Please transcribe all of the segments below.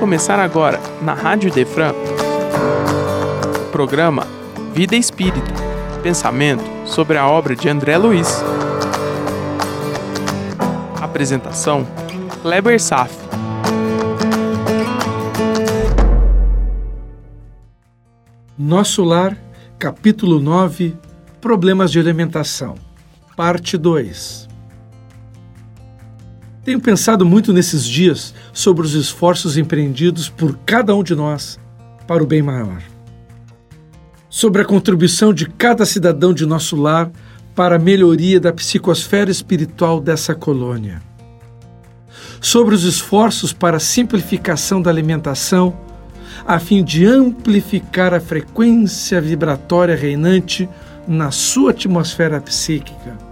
começar agora, na Rádio Defran, o programa Vida Espírita Pensamento sobre a obra de André Luiz. Apresentação: Kleber Saf. Nosso Lar, capítulo 9 Problemas de Alimentação, parte 2 tenho pensado muito nesses dias sobre os esforços empreendidos por cada um de nós para o bem maior. Sobre a contribuição de cada cidadão de nosso lar para a melhoria da psicosfera espiritual dessa colônia. Sobre os esforços para a simplificação da alimentação, a fim de amplificar a frequência vibratória reinante na sua atmosfera psíquica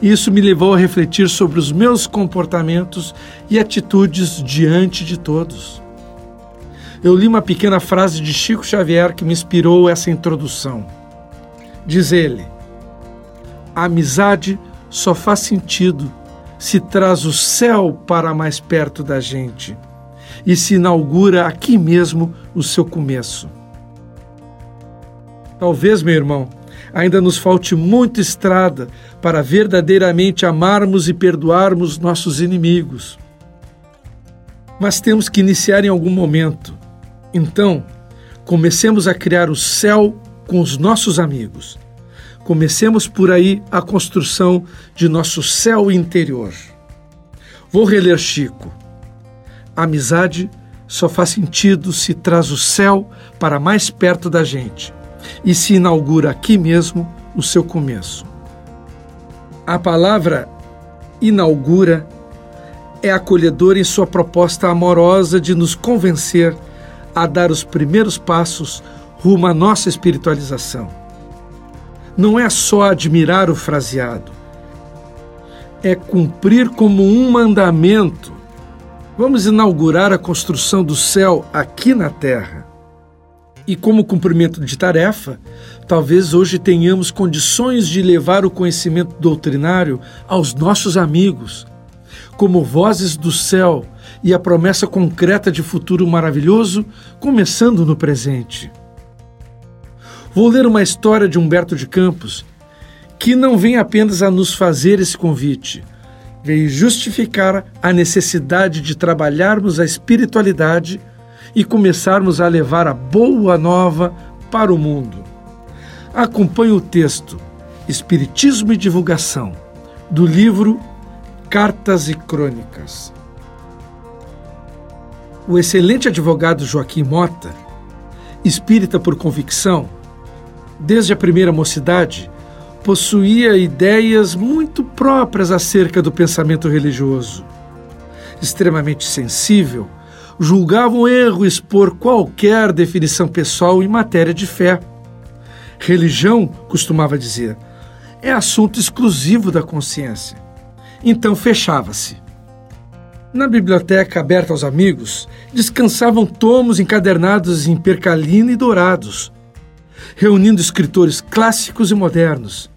isso me levou a refletir sobre os meus comportamentos e atitudes diante de todos. Eu li uma pequena frase de Chico Xavier que me inspirou essa introdução. Diz ele: A amizade só faz sentido se traz o céu para mais perto da gente e se inaugura aqui mesmo o seu começo. Talvez, meu irmão, ainda nos falte muita estrada para verdadeiramente amarmos e perdoarmos nossos inimigos. Mas temos que iniciar em algum momento. Então, comecemos a criar o céu com os nossos amigos. Comecemos por aí a construção de nosso céu interior. Vou reler Chico. A amizade só faz sentido se traz o céu para mais perto da gente e se inaugura aqui mesmo o seu começo. A palavra inaugura é acolhedora em sua proposta amorosa de nos convencer a dar os primeiros passos rumo à nossa espiritualização. Não é só admirar o fraseado, é cumprir como um mandamento. Vamos inaugurar a construção do céu aqui na terra. E como cumprimento de tarefa, talvez hoje tenhamos condições de levar o conhecimento doutrinário aos nossos amigos, como vozes do céu e a promessa concreta de futuro maravilhoso, começando no presente. Vou ler uma história de Humberto de Campos que não vem apenas a nos fazer esse convite, veio justificar a necessidade de trabalharmos a espiritualidade e começarmos a levar a boa nova para o mundo. Acompanhe o texto Espiritismo e Divulgação, do livro Cartas e Crônicas. O excelente advogado Joaquim Mota, espírita por convicção, desde a primeira mocidade, possuía ideias muito próprias acerca do pensamento religioso. Extremamente sensível, julgavam erro expor qualquer definição pessoal em matéria de fé. Religião, costumava dizer, é assunto exclusivo da consciência. Então fechava-se. Na biblioteca aberta aos amigos, descansavam tomos encadernados em percalina e dourados, reunindo escritores clássicos e modernos,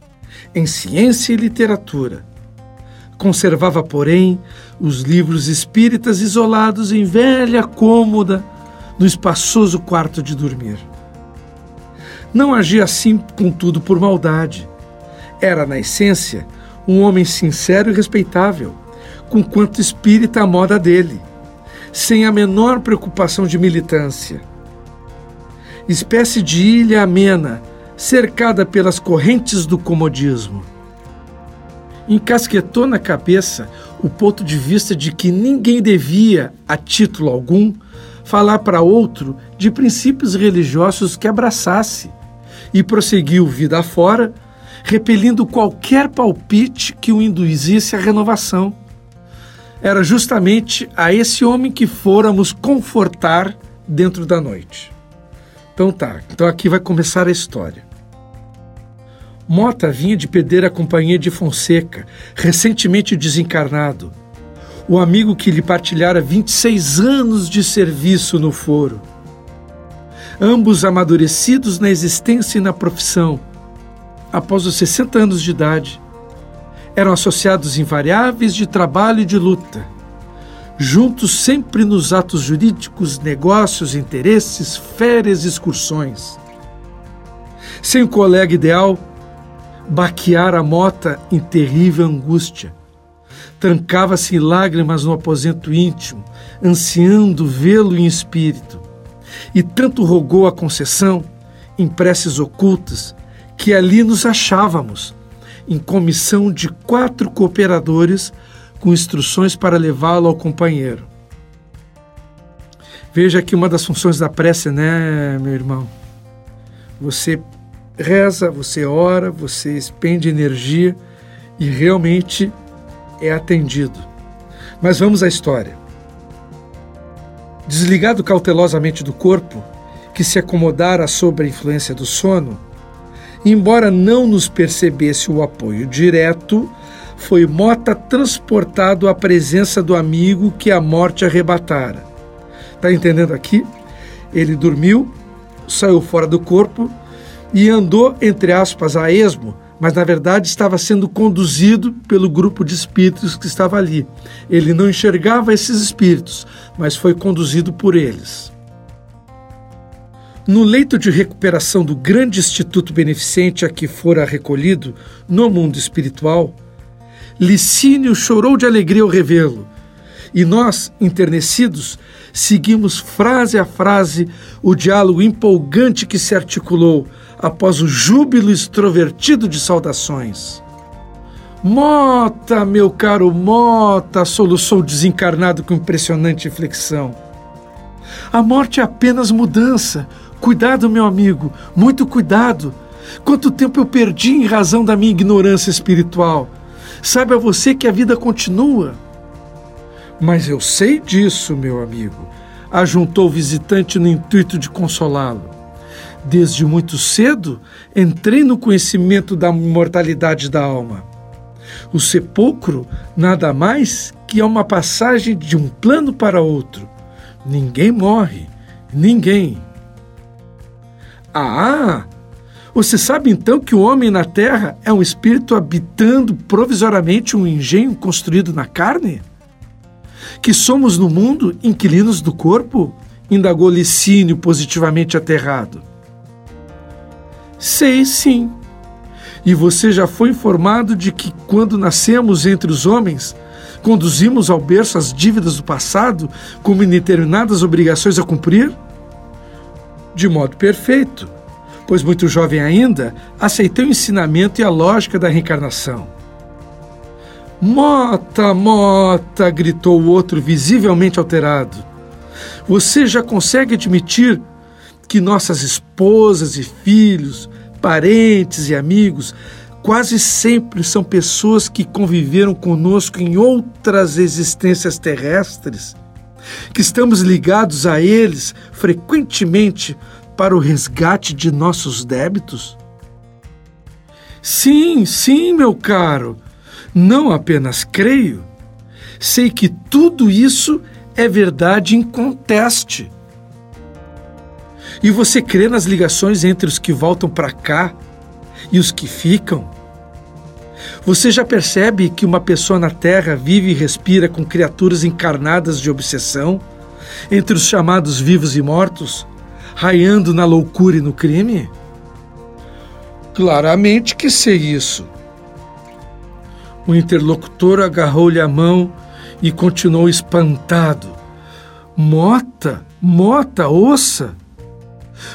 em ciência e literatura, Conservava, porém, os livros espíritas isolados em velha cômoda no espaçoso quarto de dormir. Não agia assim, contudo, por maldade. Era, na essência, um homem sincero e respeitável, com quanto espírita à moda dele, sem a menor preocupação de militância. Espécie de ilha amena, cercada pelas correntes do comodismo encasquetou na cabeça o ponto de vista de que ninguém devia, a título algum, falar para outro de princípios religiosos que abraçasse, e prosseguiu vida afora, repelindo qualquer palpite que o induzisse à renovação. Era justamente a esse homem que fôramos confortar dentro da noite. Então tá, então aqui vai começar a história. Mota vinha de perder a companhia de Fonseca, recentemente desencarnado, o amigo que lhe partilhara 26 anos de serviço no foro. Ambos amadurecidos na existência e na profissão, após os 60 anos de idade, eram associados invariáveis de trabalho e de luta, juntos sempre nos atos jurídicos, negócios, interesses, férias, excursões. Sem o colega ideal, baquear a mota em terrível angústia. Trancava-se em lágrimas no aposento íntimo, ansiando vê-lo em espírito. E tanto rogou a concessão, em preces ocultas, que ali nos achávamos, em comissão de quatro cooperadores com instruções para levá-lo ao companheiro. Veja que uma das funções da prece, né, meu irmão? Você reza, você ora, você expende energia e realmente é atendido. Mas vamos à história. Desligado cautelosamente do corpo, que se acomodara sob a influência do sono, embora não nos percebesse o apoio direto, foi Mota transportado à presença do amigo que a morte arrebatara. Está entendendo aqui? Ele dormiu, saiu fora do corpo e andou, entre aspas, a esmo, mas na verdade estava sendo conduzido pelo grupo de espíritos que estava ali. Ele não enxergava esses espíritos, mas foi conduzido por eles. No leito de recuperação do grande instituto beneficente a que fora recolhido no mundo espiritual, Licínio chorou de alegria ao revê-lo. E nós, enternecidos, seguimos frase a frase o diálogo empolgante que se articulou após o júbilo extrovertido de saudações. Mota, meu caro Mota, soluçou desencarnado com impressionante inflexão. A morte é apenas mudança. Cuidado, meu amigo, muito cuidado. Quanto tempo eu perdi em razão da minha ignorância espiritual. Saiba você que a vida continua. Mas eu sei disso, meu amigo, ajuntou o visitante no intuito de consolá-lo. Desde muito cedo entrei no conhecimento da imortalidade da alma. O sepulcro nada mais que é uma passagem de um plano para outro. Ninguém morre, ninguém. Ah, você sabe então que o homem na terra é um espírito habitando provisoriamente um engenho construído na carne? Que somos no mundo inquilinos do corpo? indagou Licínio positivamente aterrado. Sei sim. E você já foi informado de que quando nascemos entre os homens, conduzimos ao berço as dívidas do passado como indeterminadas obrigações a cumprir? De modo perfeito pois muito jovem ainda, aceitei o ensinamento e a lógica da reencarnação. Mota, Mota! gritou o outro, visivelmente alterado. Você já consegue admitir que nossas esposas e filhos, parentes e amigos, quase sempre são pessoas que conviveram conosco em outras existências terrestres? Que estamos ligados a eles frequentemente para o resgate de nossos débitos? Sim, sim, meu caro. Não apenas creio, sei que tudo isso é verdade inconteste. E você crê nas ligações entre os que voltam para cá e os que ficam? Você já percebe que uma pessoa na Terra vive e respira com criaturas encarnadas de obsessão, entre os chamados vivos e mortos, raiando na loucura e no crime? Claramente que sei isso. O interlocutor agarrou-lhe a mão e continuou espantado. Mota, Mota, ouça!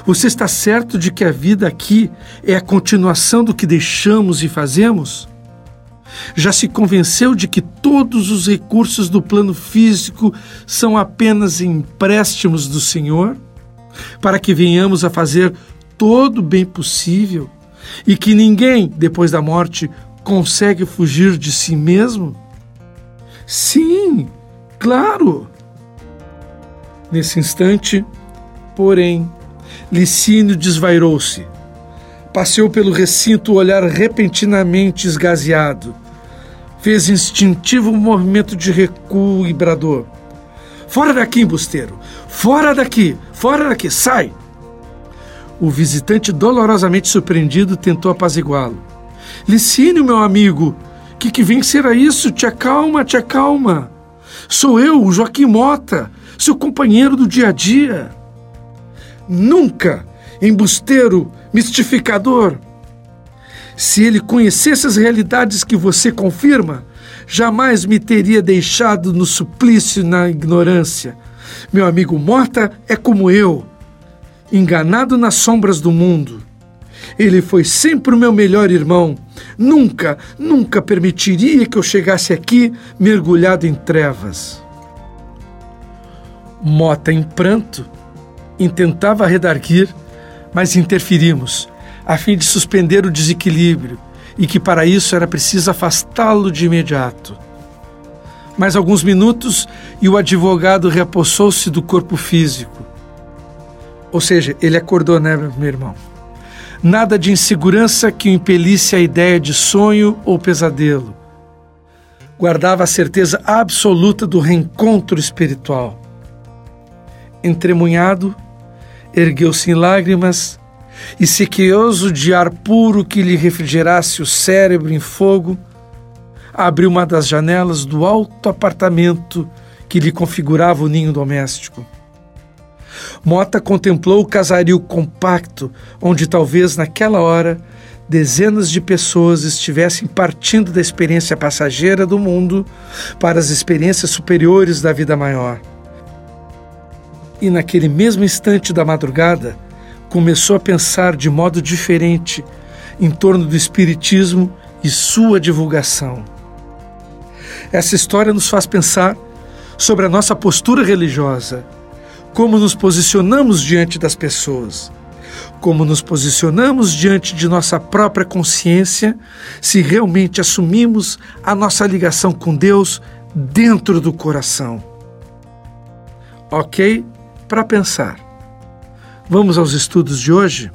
Você está certo de que a vida aqui é a continuação do que deixamos e fazemos? Já se convenceu de que todos os recursos do plano físico são apenas empréstimos do Senhor? para que venhamos a fazer todo o bem possível e que ninguém, depois da morte, consegue fugir de si mesmo? Sim, claro. Nesse instante, porém, Licínio desvairou-se. Passeou pelo recinto o olhar repentinamente esgazeado. Fez instintivo movimento de recuo e bradou. Fora daqui, embusteiro! Fora daqui! Fora daqui! Sai! O visitante, dolorosamente surpreendido, tentou apaziguá-lo. Licínio, meu amigo, que que vem ser isso? Te acalma, te acalma. Sou eu, Joaquim Mota, seu companheiro do dia a dia. Nunca embusteiro, mistificador. Se ele conhecesse as realidades que você confirma, jamais me teria deixado no suplício e na ignorância. Meu amigo Mota é como eu, enganado nas sombras do mundo. Ele foi sempre o meu melhor irmão. Nunca, nunca permitiria que eu chegasse aqui mergulhado em trevas. Mota, em pranto, intentava redarguir, mas interferimos, a fim de suspender o desequilíbrio, e que para isso era preciso afastá-lo de imediato. Mais alguns minutos e o advogado reapossou-se do corpo físico. Ou seja, ele acordou, né, meu irmão? Nada de insegurança que o impelisse à ideia de sonho ou pesadelo. Guardava a certeza absoluta do reencontro espiritual. Entremunhado, ergueu-se em lágrimas e, sequioso de ar puro que lhe refrigerasse o cérebro em fogo, abriu uma das janelas do alto apartamento que lhe configurava o ninho doméstico. Mota contemplou o casario compacto, onde talvez naquela hora dezenas de pessoas estivessem partindo da experiência passageira do mundo para as experiências superiores da vida maior. E naquele mesmo instante da madrugada, começou a pensar de modo diferente em torno do Espiritismo e sua divulgação. Essa história nos faz pensar sobre a nossa postura religiosa, como nos posicionamos diante das pessoas, como nos posicionamos diante de nossa própria consciência, se realmente assumimos a nossa ligação com Deus dentro do coração. Ok? Para pensar. Vamos aos estudos de hoje?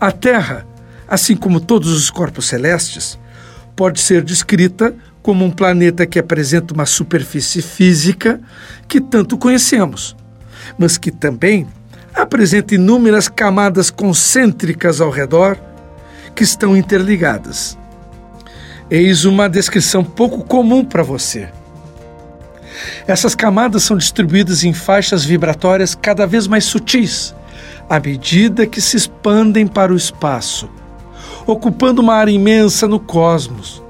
A Terra, assim como todos os corpos celestes, pode ser descrita como um planeta que apresenta uma superfície física que tanto conhecemos, mas que também apresenta inúmeras camadas concêntricas ao redor que estão interligadas. Eis uma descrição pouco comum para você. Essas camadas são distribuídas em faixas vibratórias cada vez mais sutis, à medida que se expandem para o espaço, ocupando uma área imensa no cosmos,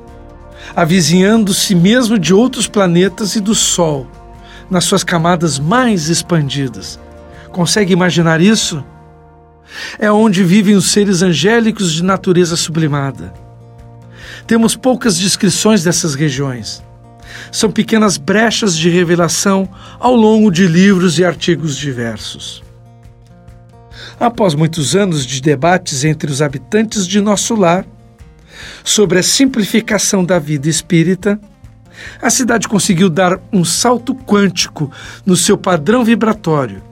avizinhando-se mesmo de outros planetas e do Sol, nas suas camadas mais expandidas. Consegue imaginar isso? É onde vivem os seres angélicos de natureza sublimada. Temos poucas descrições dessas regiões são pequenas brechas de revelação ao longo de livros e artigos diversos. Após muitos anos de debates entre os habitantes de nosso lar sobre a simplificação da vida espírita, a cidade conseguiu dar um salto quântico no seu padrão vibratório,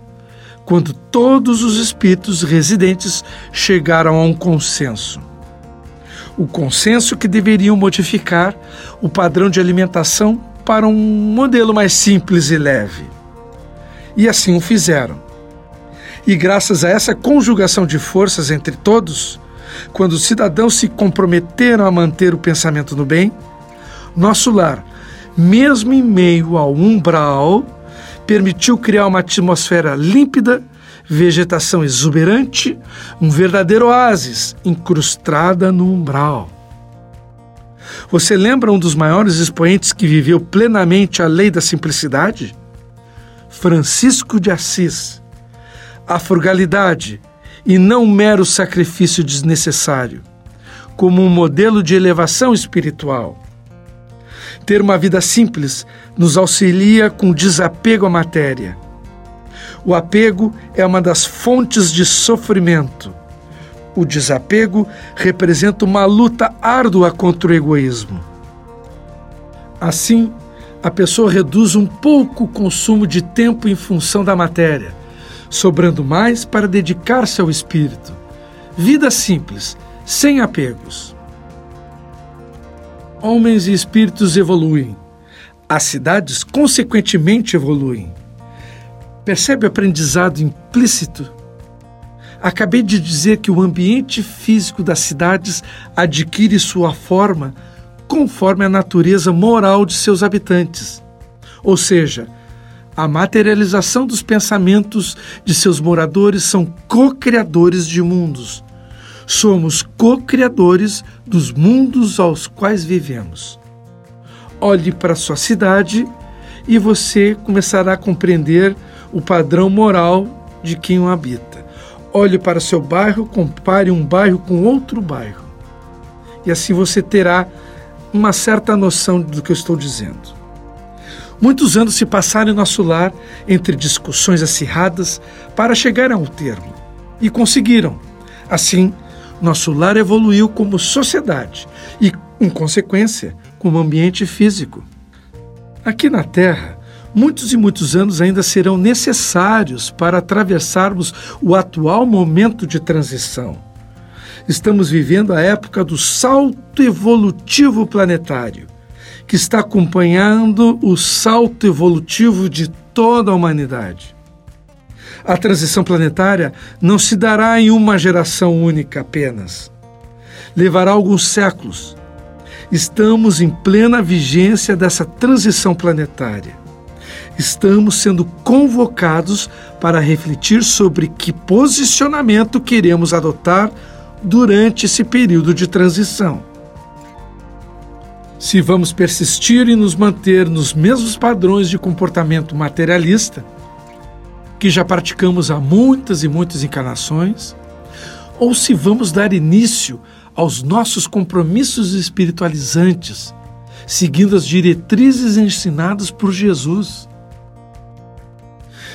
quando todos os espíritos residentes chegaram a um consenso o consenso que deveriam modificar o padrão de alimentação para um modelo mais simples e leve. E assim o fizeram. E graças a essa conjugação de forças entre todos, quando os cidadãos se comprometeram a manter o pensamento no bem, nosso lar, mesmo em meio ao umbral, permitiu criar uma atmosfera límpida vegetação exuberante, um verdadeiro oásis incrustada no umbral. Você lembra um dos maiores expoentes que viveu plenamente a lei da simplicidade? Francisco de Assis. A frugalidade e não mero sacrifício desnecessário, como um modelo de elevação espiritual. Ter uma vida simples nos auxilia com desapego à matéria o apego é uma das fontes de sofrimento. O desapego representa uma luta árdua contra o egoísmo. Assim, a pessoa reduz um pouco o consumo de tempo em função da matéria, sobrando mais para dedicar-se ao espírito. Vida simples, sem apegos. Homens e espíritos evoluem. As cidades, consequentemente, evoluem. Percebe o aprendizado implícito? Acabei de dizer que o ambiente físico das cidades adquire sua forma conforme a natureza moral de seus habitantes. Ou seja, a materialização dos pensamentos de seus moradores são co-criadores de mundos. Somos co-criadores dos mundos aos quais vivemos. Olhe para sua cidade e você começará a compreender o padrão moral de quem o habita. Olhe para seu bairro, compare um bairro com outro bairro. E assim você terá uma certa noção do que eu estou dizendo. Muitos anos se passaram em nosso lar entre discussões acirradas para chegar a um termo. E conseguiram. Assim, nosso lar evoluiu como sociedade e, em consequência, como ambiente físico. Aqui na Terra, muitos e muitos anos ainda serão necessários para atravessarmos o atual momento de transição. Estamos vivendo a época do salto evolutivo planetário que está acompanhando o salto evolutivo de toda a humanidade. A transição planetária não se dará em uma geração única apenas. Levará alguns séculos. Estamos em plena vigência dessa transição planetária. Estamos sendo convocados para refletir sobre que posicionamento queremos adotar durante esse período de transição se vamos persistir e nos manter nos mesmos padrões de comportamento materialista que já praticamos há muitas e muitas encarnações, ou se vamos dar início aos nossos compromissos espiritualizantes, seguindo as diretrizes ensinadas por Jesus.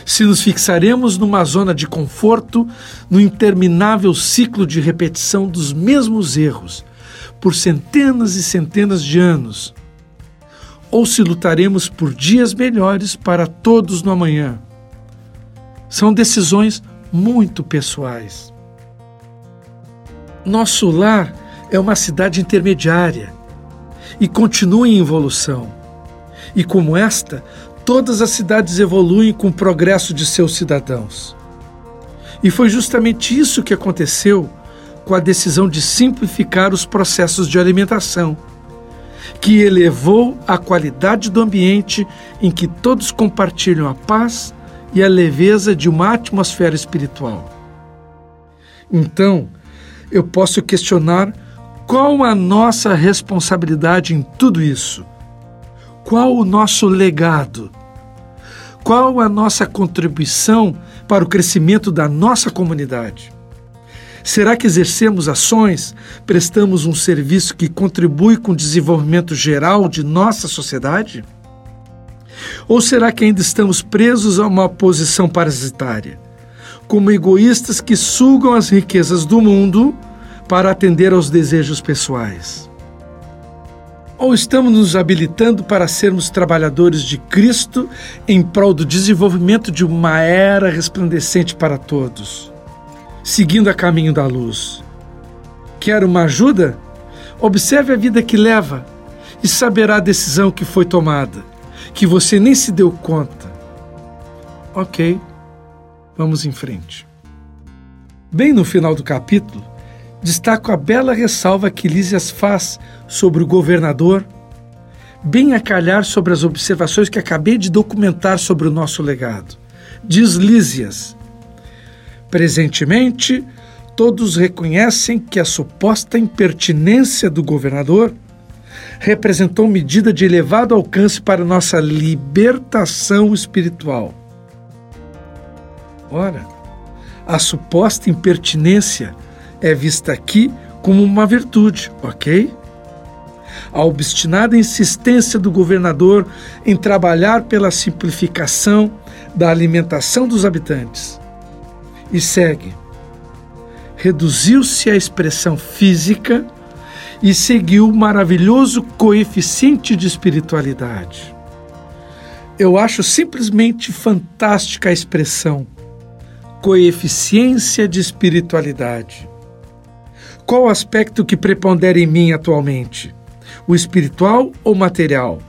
Se nos fixaremos numa zona de conforto, no interminável ciclo de repetição dos mesmos erros, por centenas e centenas de anos, ou se lutaremos por dias melhores para todos no amanhã. São decisões muito pessoais. Nosso lar é uma cidade intermediária e continua em evolução. E como esta, todas as cidades evoluem com o progresso de seus cidadãos. E foi justamente isso que aconteceu com a decisão de simplificar os processos de alimentação, que elevou a qualidade do ambiente em que todos compartilham a paz e a leveza de uma atmosfera espiritual. Então, eu posso questionar qual a nossa responsabilidade em tudo isso? Qual o nosso legado? Qual a nossa contribuição para o crescimento da nossa comunidade? Será que exercemos ações, prestamos um serviço que contribui com o desenvolvimento geral de nossa sociedade? Ou será que ainda estamos presos a uma posição parasitária, como egoístas que sugam as riquezas do mundo para atender aos desejos pessoais? Ou estamos nos habilitando para sermos trabalhadores de Cristo em prol do desenvolvimento de uma era resplandecente para todos? seguindo a caminho da luz. Quer uma ajuda? Observe a vida que leva e saberá a decisão que foi tomada, que você nem se deu conta. Ok, vamos em frente. Bem no final do capítulo, destaco a bela ressalva que Lísias faz sobre o governador, bem a calhar sobre as observações que acabei de documentar sobre o nosso legado. Diz Lísias: Presentemente, todos reconhecem que a suposta impertinência do governador representou medida de elevado alcance para nossa libertação espiritual. Ora, a suposta impertinência é vista aqui como uma virtude, ok? A obstinada insistência do governador em trabalhar pela simplificação da alimentação dos habitantes e segue. Reduziu-se a expressão física e seguiu o maravilhoso coeficiente de espiritualidade. Eu acho simplesmente fantástica a expressão coeficiência de espiritualidade. Qual aspecto que prepondera em mim atualmente? O espiritual ou material?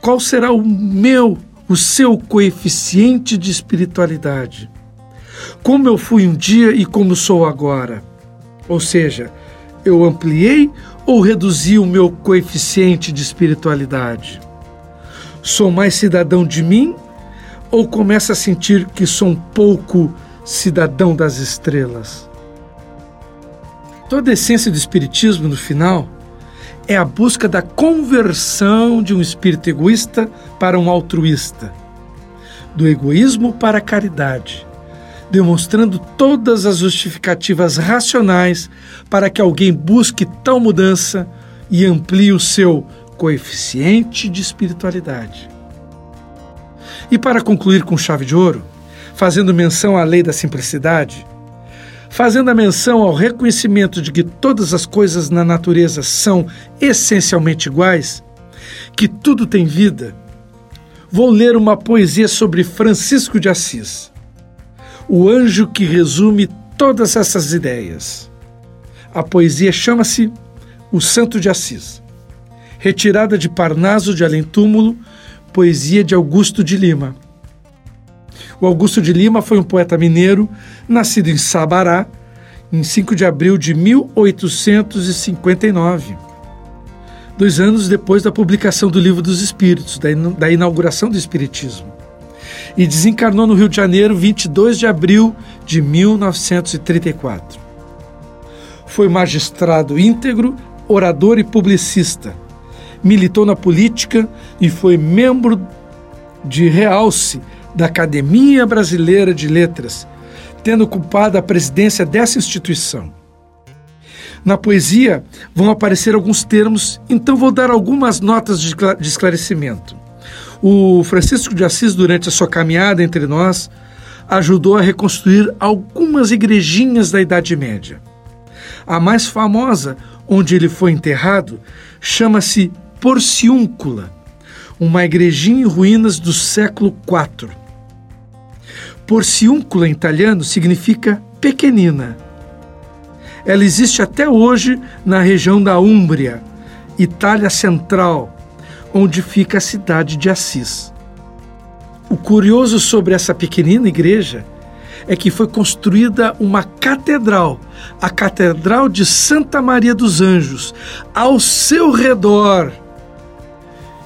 Qual será o meu, o seu coeficiente de espiritualidade? como eu fui um dia e como sou agora. Ou seja, eu ampliei ou reduzir o meu coeficiente de espiritualidade? Sou mais cidadão de mim ou começo a sentir que sou um pouco cidadão das estrelas? Toda a essência do Espiritismo, no final, é a busca da conversão de um espírito egoísta para um altruísta, do egoísmo para a caridade, demonstrando todas as justificativas racionais para que alguém busque tal mudança e amplie o seu coeficiente de espiritualidade. E para concluir com chave de ouro, fazendo menção à lei da simplicidade, fazendo a menção ao reconhecimento de que todas as coisas na natureza são essencialmente iguais, que tudo tem vida, vou ler uma poesia sobre Francisco de Assis, o anjo que resume todas essas ideias. A poesia chama-se O Santo de Assis, retirada de Parnaso de Além Túmulo, poesia de Augusto de Lima. O Augusto de Lima foi um poeta mineiro, nascido em Sabará, em 5 de abril de 1859, dois anos depois da publicação do Livro dos Espíritos, da inauguração do Espiritismo. E desencarnou no Rio de Janeiro 22 de abril de 1934. Foi magistrado íntegro, orador e publicista. Militou na política e foi membro de realce da Academia Brasileira de Letras, tendo ocupado a presidência dessa instituição. Na poesia vão aparecer alguns termos, então vou dar algumas notas de esclarecimento. O Francisco de Assis, durante a sua caminhada entre nós, ajudou a reconstruir algumas igrejinhas da Idade Média. A mais famosa, onde ele foi enterrado, chama-se Porciúncula, uma igrejinha em ruínas do século IV. Porciúncula em italiano significa pequenina. Ela existe até hoje na região da Úmbria, Itália Central, onde fica a cidade de Assis. O curioso sobre essa pequenina igreja é que foi construída uma catedral, a Catedral de Santa Maria dos Anjos, ao seu redor,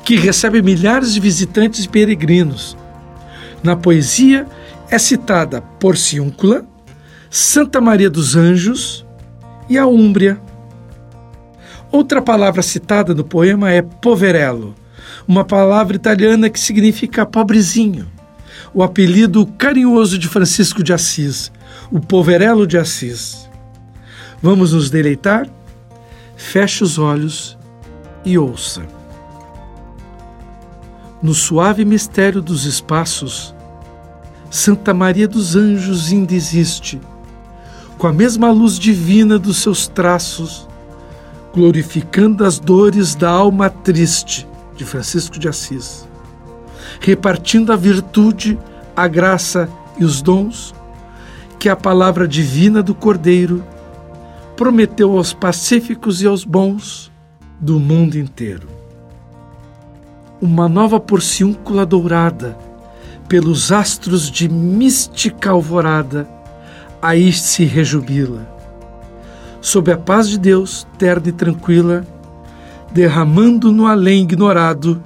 que recebe milhares de visitantes e peregrinos. Na poesia, é citada Porciúncula, Santa Maria dos Anjos e a Úmbria. Outra palavra citada no poema é poverello, uma palavra italiana que significa pobrezinho, o apelido carinhoso de Francisco de Assis, o poverello de Assis. Vamos nos deleitar? Feche os olhos e ouça. No suave mistério dos espaços, Santa Maria dos Anjos ainda existe, com a mesma luz divina dos seus traços, glorificando as dores da alma triste de Francisco de Assis, repartindo a virtude, a graça e os dons que a palavra divina do Cordeiro prometeu aos pacíficos e aos bons do mundo inteiro. Uma nova porciúncula dourada pelos astros de mística alvorada, aí se rejubila. Sob a paz de Deus, terna e tranquila, derramando no além ignorado,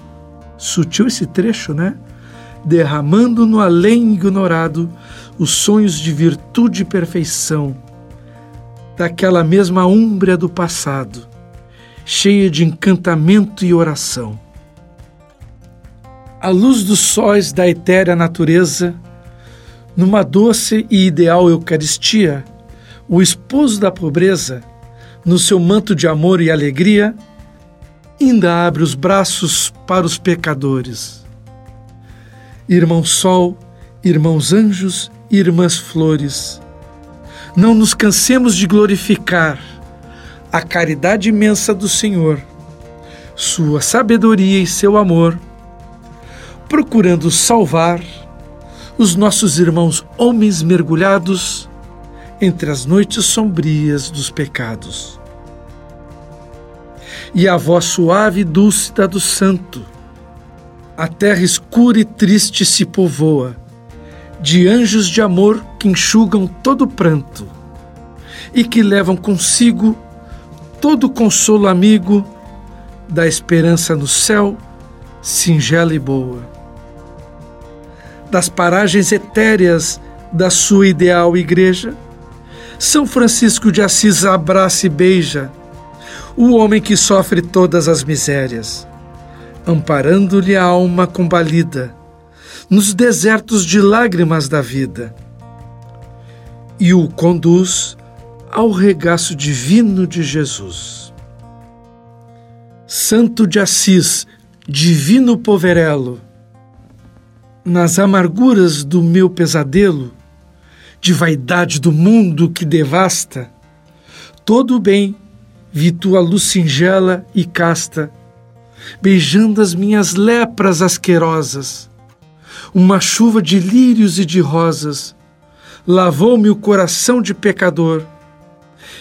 sutil esse trecho, né? Derramando no além ignorado os sonhos de virtude e perfeição, daquela mesma úmbria do passado, cheia de encantamento e oração a luz dos sóis da etérea natureza, numa doce e ideal Eucaristia, o esposo da pobreza, no seu manto de amor e alegria, ainda abre os braços para os pecadores. Irmão Sol, irmãos anjos, irmãs flores, não nos cansemos de glorificar a caridade imensa do Senhor, sua sabedoria e seu amor procurando salvar os nossos irmãos homens mergulhados entre as noites sombrias dos pecados. E a voz suave e dulce da do santo, a terra escura e triste se povoa, de anjos de amor que enxugam todo pranto e que levam consigo todo consolo amigo da esperança no céu, singela e boa. Das paragens etéreas da sua ideal igreja, São Francisco de Assis abraça e beija o homem que sofre todas as misérias, amparando-lhe a alma combalida nos desertos de lágrimas da vida, e o conduz ao regaço divino de Jesus. Santo de Assis, divino poverelo, nas amarguras do meu pesadelo, de vaidade do mundo que devasta, todo o bem vi tua luz singela e casta, beijando as minhas lepras asquerosas. Uma chuva de lírios e de rosas lavou-me o coração de pecador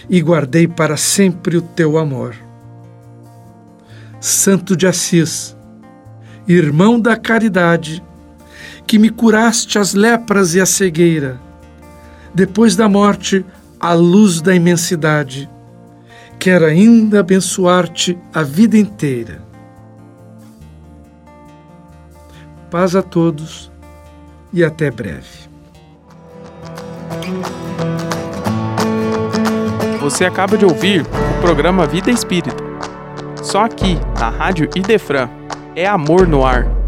e guardei para sempre o teu amor. Santo de Assis, irmão da caridade, que me curaste as lepras e a cegueira, depois da morte, a luz da imensidade, quero ainda abençoar-te a vida inteira. Paz a todos e até breve. Você acaba de ouvir o programa Vida Espírita. Só aqui, na Rádio Idefran, é amor no ar.